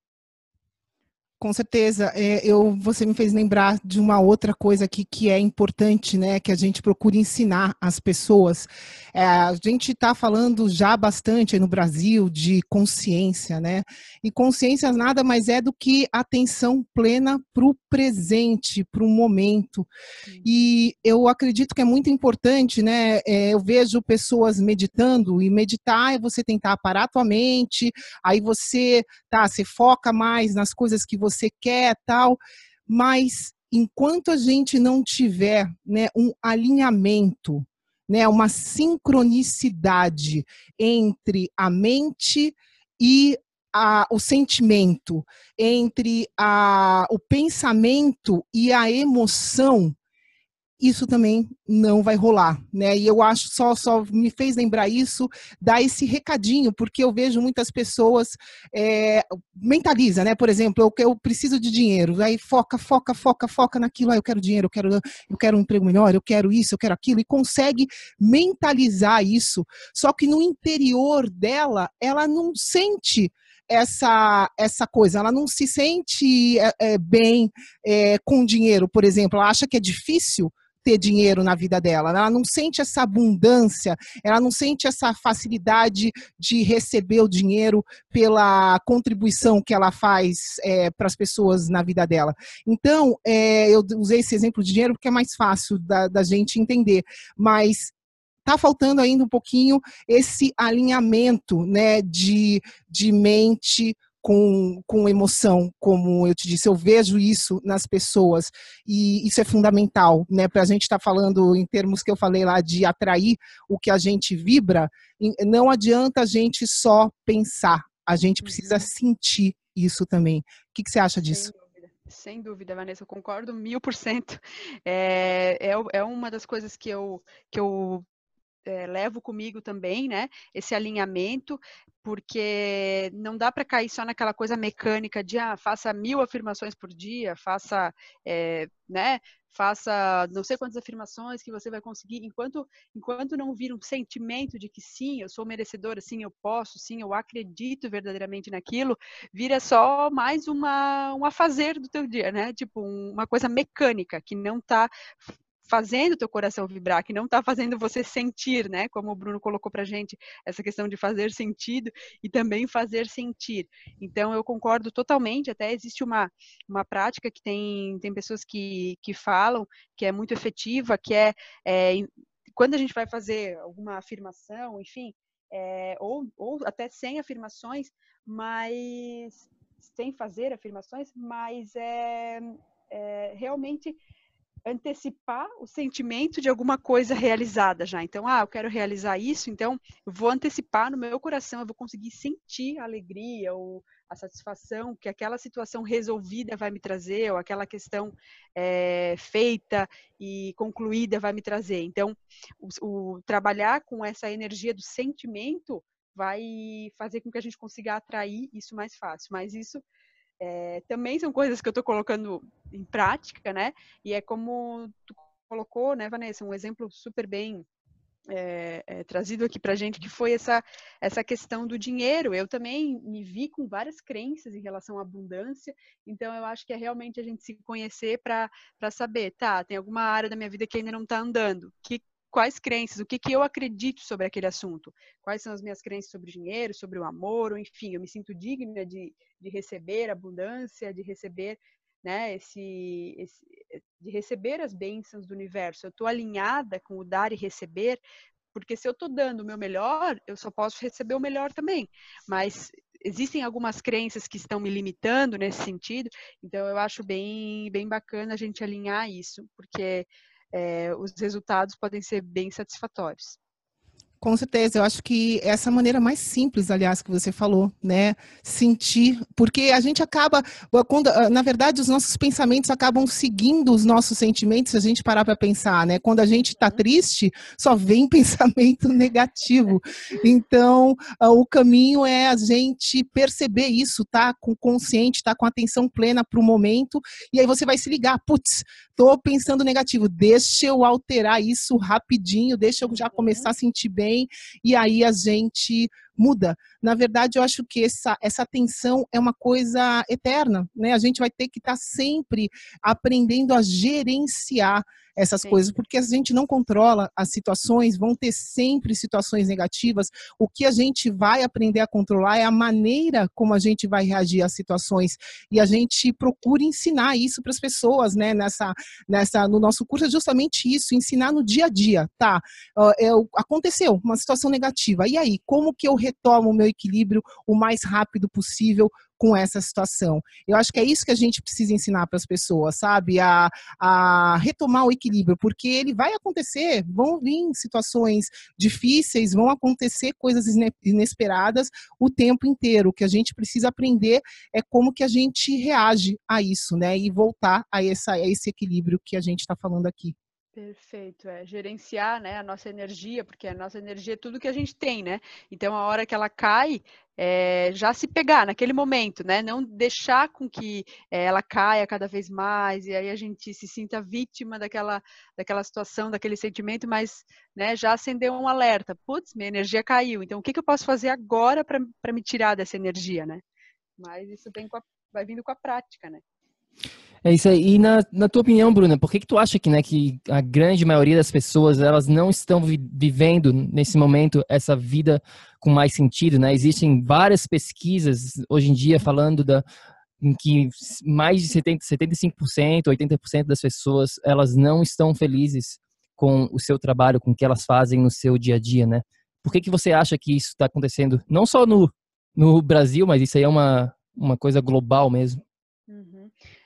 Com certeza. É, eu, você me fez lembrar de uma outra coisa aqui que é importante, né? Que a gente procura ensinar as pessoas. É, a gente está falando já bastante no Brasil de consciência, né? E consciência nada mais é do que atenção plena para o presente, para o momento. E eu acredito que é muito importante, né? É, eu vejo pessoas meditando e meditar é você tentar parar a tua mente, aí você, tá, você foca mais nas coisas que você quer, tal, mas enquanto a gente não tiver né, um alinhamento né, uma sincronicidade entre a mente e a, o sentimento, entre a, o pensamento e a emoção, isso também não vai rolar, né? E eu acho só só me fez lembrar isso, dar esse recadinho, porque eu vejo muitas pessoas é, mentaliza, né? Por exemplo, eu, eu preciso de dinheiro, aí foca, foca, foca, foca naquilo, ah, eu quero dinheiro, eu quero, eu quero um emprego melhor, eu quero isso, eu quero aquilo, e consegue mentalizar isso. Só que no interior dela, ela não sente essa, essa coisa. Ela não se sente é, é, bem é, com dinheiro, por exemplo. Ela acha que é difícil ter dinheiro na vida dela. Ela não sente essa abundância, ela não sente essa facilidade de receber o dinheiro pela contribuição que ela faz é, para as pessoas na vida dela. Então, é, eu usei esse exemplo de dinheiro porque é mais fácil da, da gente entender, mas está faltando ainda um pouquinho esse alinhamento né, de, de mente com, com emoção, como eu te disse, eu vejo isso nas pessoas e isso é fundamental, né? Para a gente estar tá falando em termos que eu falei lá de atrair o que a gente vibra, não adianta a gente só pensar, a gente precisa uhum. sentir isso também. O que, que você acha disso? Sem dúvida, Vanessa, eu concordo mil por cento. É, é, é, uma das coisas que eu, que eu é, levo comigo também, né? Esse alinhamento, porque não dá para cair só naquela coisa mecânica de ah, faça mil afirmações por dia, faça, é, né? Faça não sei quantas afirmações que você vai conseguir, enquanto enquanto não vir um sentimento de que sim, eu sou merecedora, sim, eu posso, sim, eu acredito verdadeiramente naquilo, vira só mais uma um fazer do teu dia, né? Tipo uma coisa mecânica que não está fazendo teu coração vibrar, que não está fazendo você sentir, né? Como o Bruno colocou para gente, essa questão de fazer sentido e também fazer sentir. Então, eu concordo totalmente, até existe uma, uma prática que tem, tem pessoas que, que falam, que é muito efetiva, que é, é quando a gente vai fazer alguma afirmação, enfim, é, ou, ou até sem afirmações, mas sem fazer afirmações, mas é, é realmente antecipar o sentimento de alguma coisa realizada já. Então, ah, eu quero realizar isso, então eu vou antecipar no meu coração, eu vou conseguir sentir a alegria ou a satisfação que aquela situação resolvida vai me trazer, ou aquela questão é, feita e concluída vai me trazer. Então, o, o trabalhar com essa energia do sentimento vai fazer com que a gente consiga atrair isso mais fácil. Mas isso é, também são coisas que eu estou colocando em prática, né? E é como tu colocou, né, Vanessa, um exemplo super bem é, é, trazido aqui para gente, que foi essa, essa questão do dinheiro. Eu também me vi com várias crenças em relação à abundância, então eu acho que é realmente a gente se conhecer para saber, tá, tem alguma área da minha vida que ainda não está andando, que quais crenças, o que, que eu acredito sobre aquele assunto, quais são as minhas crenças sobre o dinheiro, sobre o amor, ou enfim, eu me sinto digna de, de receber abundância, de receber, né, esse, esse, de receber as bênçãos do universo. Eu estou alinhada com o dar e receber, porque se eu estou dando o meu melhor, eu só posso receber o melhor também. Mas existem algumas crenças que estão me limitando nesse sentido, então eu acho bem, bem bacana a gente alinhar isso, porque é, os resultados podem ser bem satisfatórios. Com certeza, eu acho que essa maneira mais simples, aliás, que você falou, né? Sentir, porque a gente acaba, quando, ah, na verdade, os nossos pensamentos acabam seguindo os nossos sentimentos, se a gente parar para pensar, né? Quando a gente está uhum. triste, só vem pensamento negativo. Então, ah, o caminho é a gente perceber isso, tá? Com consciente, tá com atenção plena para o momento, e aí você vai se ligar, putz, tô pensando negativo, deixa eu alterar isso rapidinho, deixa eu já começar a sentir bem, e aí a gente muda. Na verdade, eu acho que essa, essa tensão é uma coisa eterna, né? A gente vai ter que estar tá sempre aprendendo a gerenciar essas Sim. coisas, porque a gente não controla as situações, vão ter sempre situações negativas. O que a gente vai aprender a controlar é a maneira como a gente vai reagir às situações. E a gente procura ensinar isso para as pessoas, né? Nessa, nessa, no nosso curso é justamente isso, ensinar no dia a dia, tá? Uh, é, aconteceu uma situação negativa. E aí, como que eu retomo o meu equilíbrio o mais rápido possível com essa situação. Eu acho que é isso que a gente precisa ensinar para as pessoas, sabe? A, a retomar o equilíbrio, porque ele vai acontecer, vão vir situações difíceis, vão acontecer coisas inesperadas o tempo inteiro. O que a gente precisa aprender é como que a gente reage a isso, né? E voltar a, essa, a esse equilíbrio que a gente está falando aqui. Perfeito, é gerenciar, né, a nossa energia, porque a nossa energia é tudo que a gente tem, né? Então, a hora que ela cai, é, já se pegar naquele momento, né? Não deixar com que é, ela caia cada vez mais e aí a gente se sinta vítima daquela, daquela situação, daquele sentimento, mas né, já acendeu um alerta. Putz, minha energia caiu. Então, o que, que eu posso fazer agora para me tirar dessa energia, né? Mas isso vem a, vai vindo com a prática, né? É isso aí. E na, na tua opinião, Bruna, por que, que tu acha que, né, que a grande maioria das pessoas elas não estão vi vivendo nesse momento essa vida com mais sentido, né? Existem várias pesquisas hoje em dia falando da em que mais de 70, 75%, 80% das pessoas elas não estão felizes com o seu trabalho, com o que elas fazem no seu dia a dia, né? Por que que você acha que isso está acontecendo? Não só no, no Brasil, mas isso aí é uma, uma coisa global mesmo.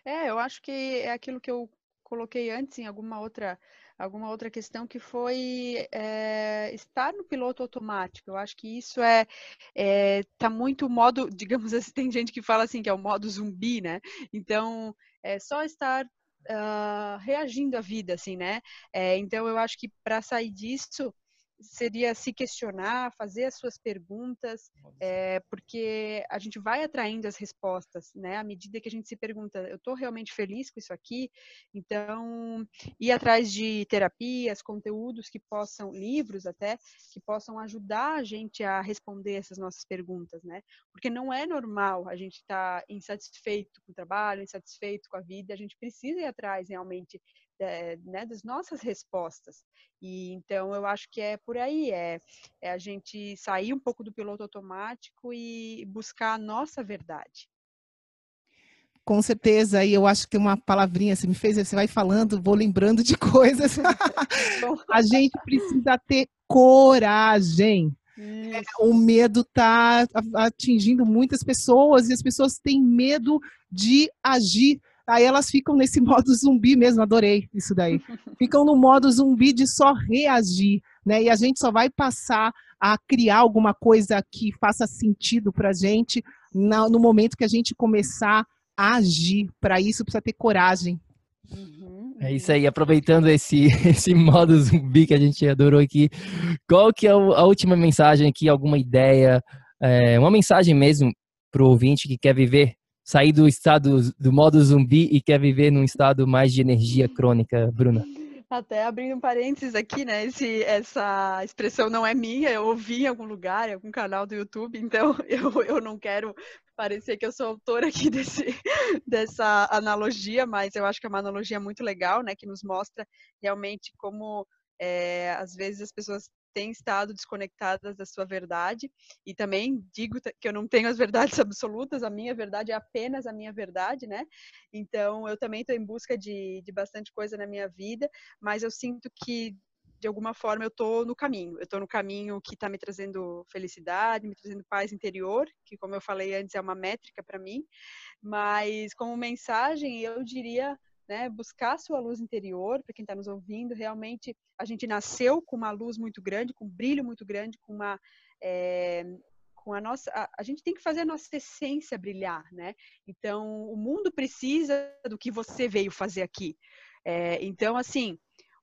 É, eu acho que é aquilo que eu coloquei antes em alguma outra alguma outra questão que foi é, estar no piloto automático. Eu acho que isso é, é tá muito modo, digamos assim, tem gente que fala assim que é o modo zumbi, né? Então é só estar uh, reagindo à vida, assim, né? É, então eu acho que para sair disso seria se questionar, fazer as suas perguntas, é, porque a gente vai atraindo as respostas, né? À medida que a gente se pergunta, eu estou realmente feliz com isso aqui? Então, ir atrás de terapias, conteúdos que possam, livros até, que possam ajudar a gente a responder essas nossas perguntas, né? Porque não é normal a gente estar tá insatisfeito com o trabalho, insatisfeito com a vida, a gente precisa ir atrás realmente né, das nossas respostas. E então eu acho que é por aí, é, é a gente sair um pouco do piloto automático e buscar a nossa verdade. Com certeza, e eu acho que uma palavrinha, você me fez, você vai falando, vou lembrando de coisas. a gente precisa ter coragem. É, o medo está atingindo muitas pessoas e as pessoas têm medo de agir Aí elas ficam nesse modo zumbi mesmo, adorei isso daí. Ficam no modo zumbi de só reagir, né? E a gente só vai passar a criar alguma coisa que faça sentido para a gente no momento que a gente começar a agir. Para isso precisa ter coragem. Uhum, é isso aí, aproveitando esse, esse modo zumbi que a gente adorou aqui, qual que é a última mensagem aqui, alguma ideia, é, uma mensagem mesmo para o ouvinte que quer viver sair do estado do modo zumbi e quer viver num estado mais de energia crônica, Bruna? Até abrindo um parênteses aqui, né? Esse, essa expressão não é minha, eu ouvi em algum lugar, em algum canal do YouTube, então eu, eu não quero parecer que eu sou autora aqui desse, dessa analogia, mas eu acho que é uma analogia muito legal, né? Que nos mostra realmente como é, às vezes as pessoas têm estado desconectadas da sua verdade. E também digo que eu não tenho as verdades absolutas, a minha verdade é apenas a minha verdade, né? Então, eu também estou em busca de, de bastante coisa na minha vida, mas eu sinto que de alguma forma eu estou no caminho. Eu estou no caminho que está me trazendo felicidade, me trazendo paz interior, que como eu falei antes é uma métrica para mim. Mas como mensagem eu diria né, buscar sua luz interior, para quem está nos ouvindo, realmente a gente nasceu com uma luz muito grande, com um brilho muito grande, com uma é, com a nossa, a, a, gente tem que fazer a nossa essência brilhar, né? Então o mundo precisa do que você veio fazer aqui. É, então assim,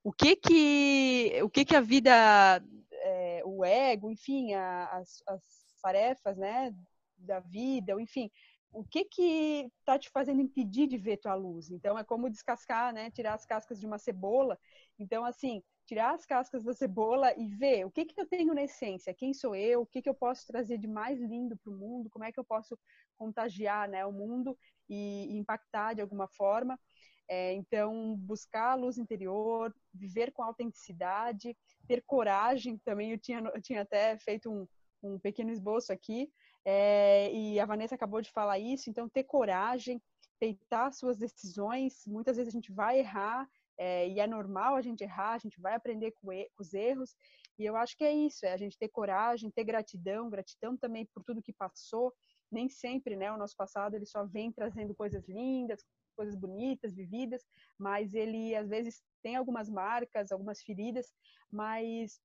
o que que o que que a vida, é, o ego, enfim, a, as, as tarefas, né, da vida, enfim, o que que está te fazendo impedir de ver tua luz? Então é como descascar, né? Tirar as cascas de uma cebola. Então assim, tirar as cascas da cebola e ver o que que eu tenho na essência, quem sou eu, o que que eu posso trazer de mais lindo para o mundo, como é que eu posso contagiar, né, o mundo e, impactar de alguma forma. É, então, buscar a luz interior, viver com autenticidade, ter coragem também. Eu tinha, eu tinha até feito um, um pequeno esboço aqui, é, e a Vanessa acabou de falar isso, então ter coragem, peitar suas decisões. Muitas vezes a gente vai errar, é, e é normal a gente errar, a gente vai aprender com, com os erros. E eu acho que é isso, é a gente ter coragem, ter gratidão, gratidão também por tudo que passou. Nem sempre, né, o nosso passado ele só vem trazendo coisas lindas, coisas bonitas, vividas, mas ele às vezes tem algumas marcas, algumas feridas, mas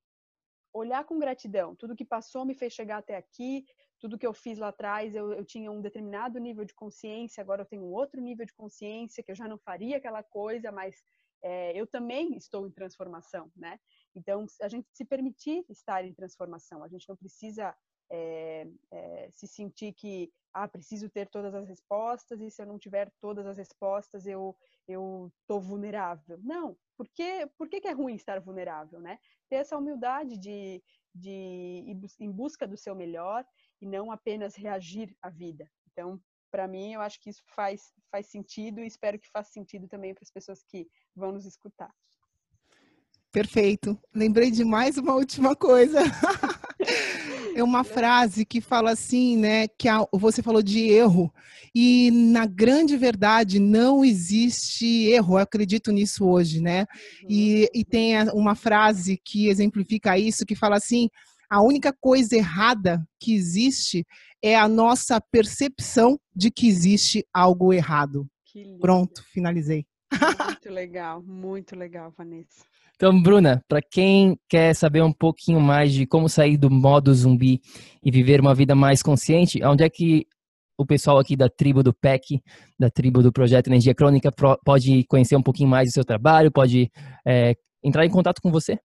olhar com gratidão, tudo que passou me fez chegar até aqui, tudo que eu fiz lá atrás, eu, eu, tinha um determinado nível de consciência, agora eu tenho um outro nível de consciência, que eu já não faria aquela coisa, mas é, eu também estou em transformação, né? Então, a gente se permitir estar em transformação, a gente não precisa é, é, se sentir que, ah, preciso ter todas as respostas, e se eu não tiver todas as respostas, eu eu estou vulnerável. Não, por, que, por que, que é ruim estar vulnerável, né? Ter essa humildade de, de ir em busca do seu melhor e não apenas reagir à vida. Então, para mim, eu acho que isso faz, faz sentido e espero que faça sentido também para as pessoas que vão nos escutar. Perfeito. Lembrei de mais uma última coisa. é uma frase que fala assim, né? Que a, você falou de erro. E na grande verdade não existe erro. Eu acredito nisso hoje, né? E, e tem uma frase que exemplifica isso, que fala assim: a única coisa errada que existe é a nossa percepção de que existe algo errado. Pronto, finalizei. Muito legal, muito legal, Vanessa. Então, Bruna, para quem quer saber um pouquinho mais de como sair do modo zumbi e viver uma vida mais consciente, onde é que o pessoal aqui da tribo do PEC, da tribo do Projeto Energia Crônica, pode conhecer um pouquinho mais do seu trabalho, pode é, entrar em contato com você?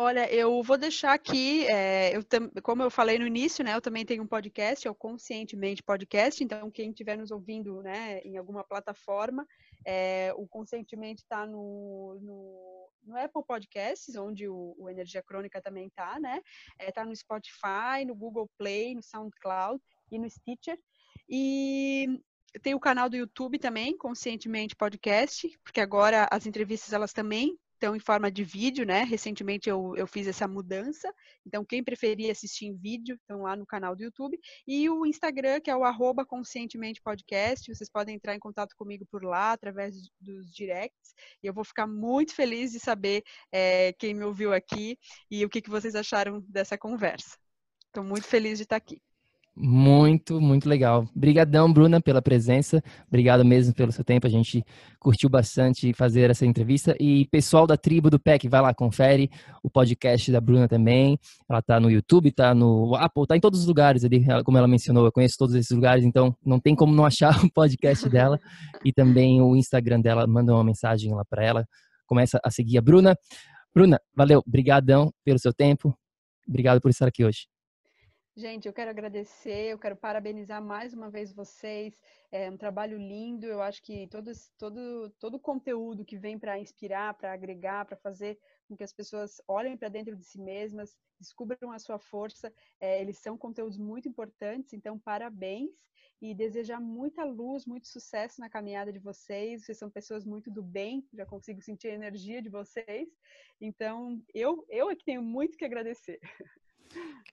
Olha, eu vou deixar aqui, é, eu como eu falei no início, né, eu também tenho um podcast, é o Conscientemente Podcast, então quem estiver nos ouvindo, né, em alguma plataforma, é, o Conscientemente está no, no, no, Apple Podcasts, onde o, o Energia Crônica também está, né, está é, no Spotify, no Google Play, no SoundCloud e no Stitcher, e tem o canal do YouTube também, Conscientemente Podcast, porque agora as entrevistas elas também então em forma de vídeo, né? Recentemente eu, eu fiz essa mudança. Então, quem preferir assistir em vídeo, estão lá no canal do YouTube. E o Instagram, que é o arroba conscientemente podcast. Vocês podem entrar em contato comigo por lá, através dos directs. E eu vou ficar muito feliz de saber é, quem me ouviu aqui e o que, que vocês acharam dessa conversa. Estou muito feliz de estar aqui. Muito, muito legal. Obrigadão, Bruna, pela presença. Obrigado mesmo pelo seu tempo. A gente curtiu bastante fazer essa entrevista. E pessoal da tribo do PEC, vai lá, confere o podcast da Bruna também. Ela tá no YouTube, tá no Apple, tá em todos os lugares ali, como ela mencionou. Eu conheço todos esses lugares, então não tem como não achar o podcast dela. e também o Instagram dela, manda uma mensagem lá para ela. Começa a seguir a Bruna. Bruna, valeu. Obrigadão pelo seu tempo. Obrigado por estar aqui hoje. Gente, eu quero agradecer, eu quero parabenizar mais uma vez vocês. É um trabalho lindo. Eu acho que todo, todo, todo o conteúdo que vem para inspirar, para agregar, para fazer com que as pessoas olhem para dentro de si mesmas, descubram a sua força, é, eles são conteúdos muito importantes. Então, parabéns e desejar muita luz, muito sucesso na caminhada de vocês. Vocês são pessoas muito do bem, já consigo sentir a energia de vocês. Então, eu, eu é que tenho muito que agradecer.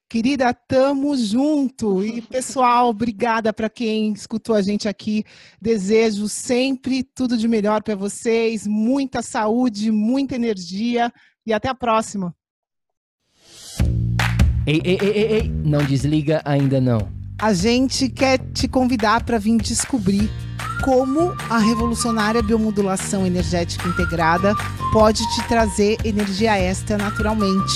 Querida, tamo junto. E pessoal, obrigada para quem escutou a gente aqui. Desejo sempre tudo de melhor para vocês, muita saúde, muita energia e até a próxima. Ei, ei, ei, ei, ei, não desliga ainda não. A gente quer te convidar para vir descobrir como a revolucionária biomodulação energética integrada pode te trazer energia extra naturalmente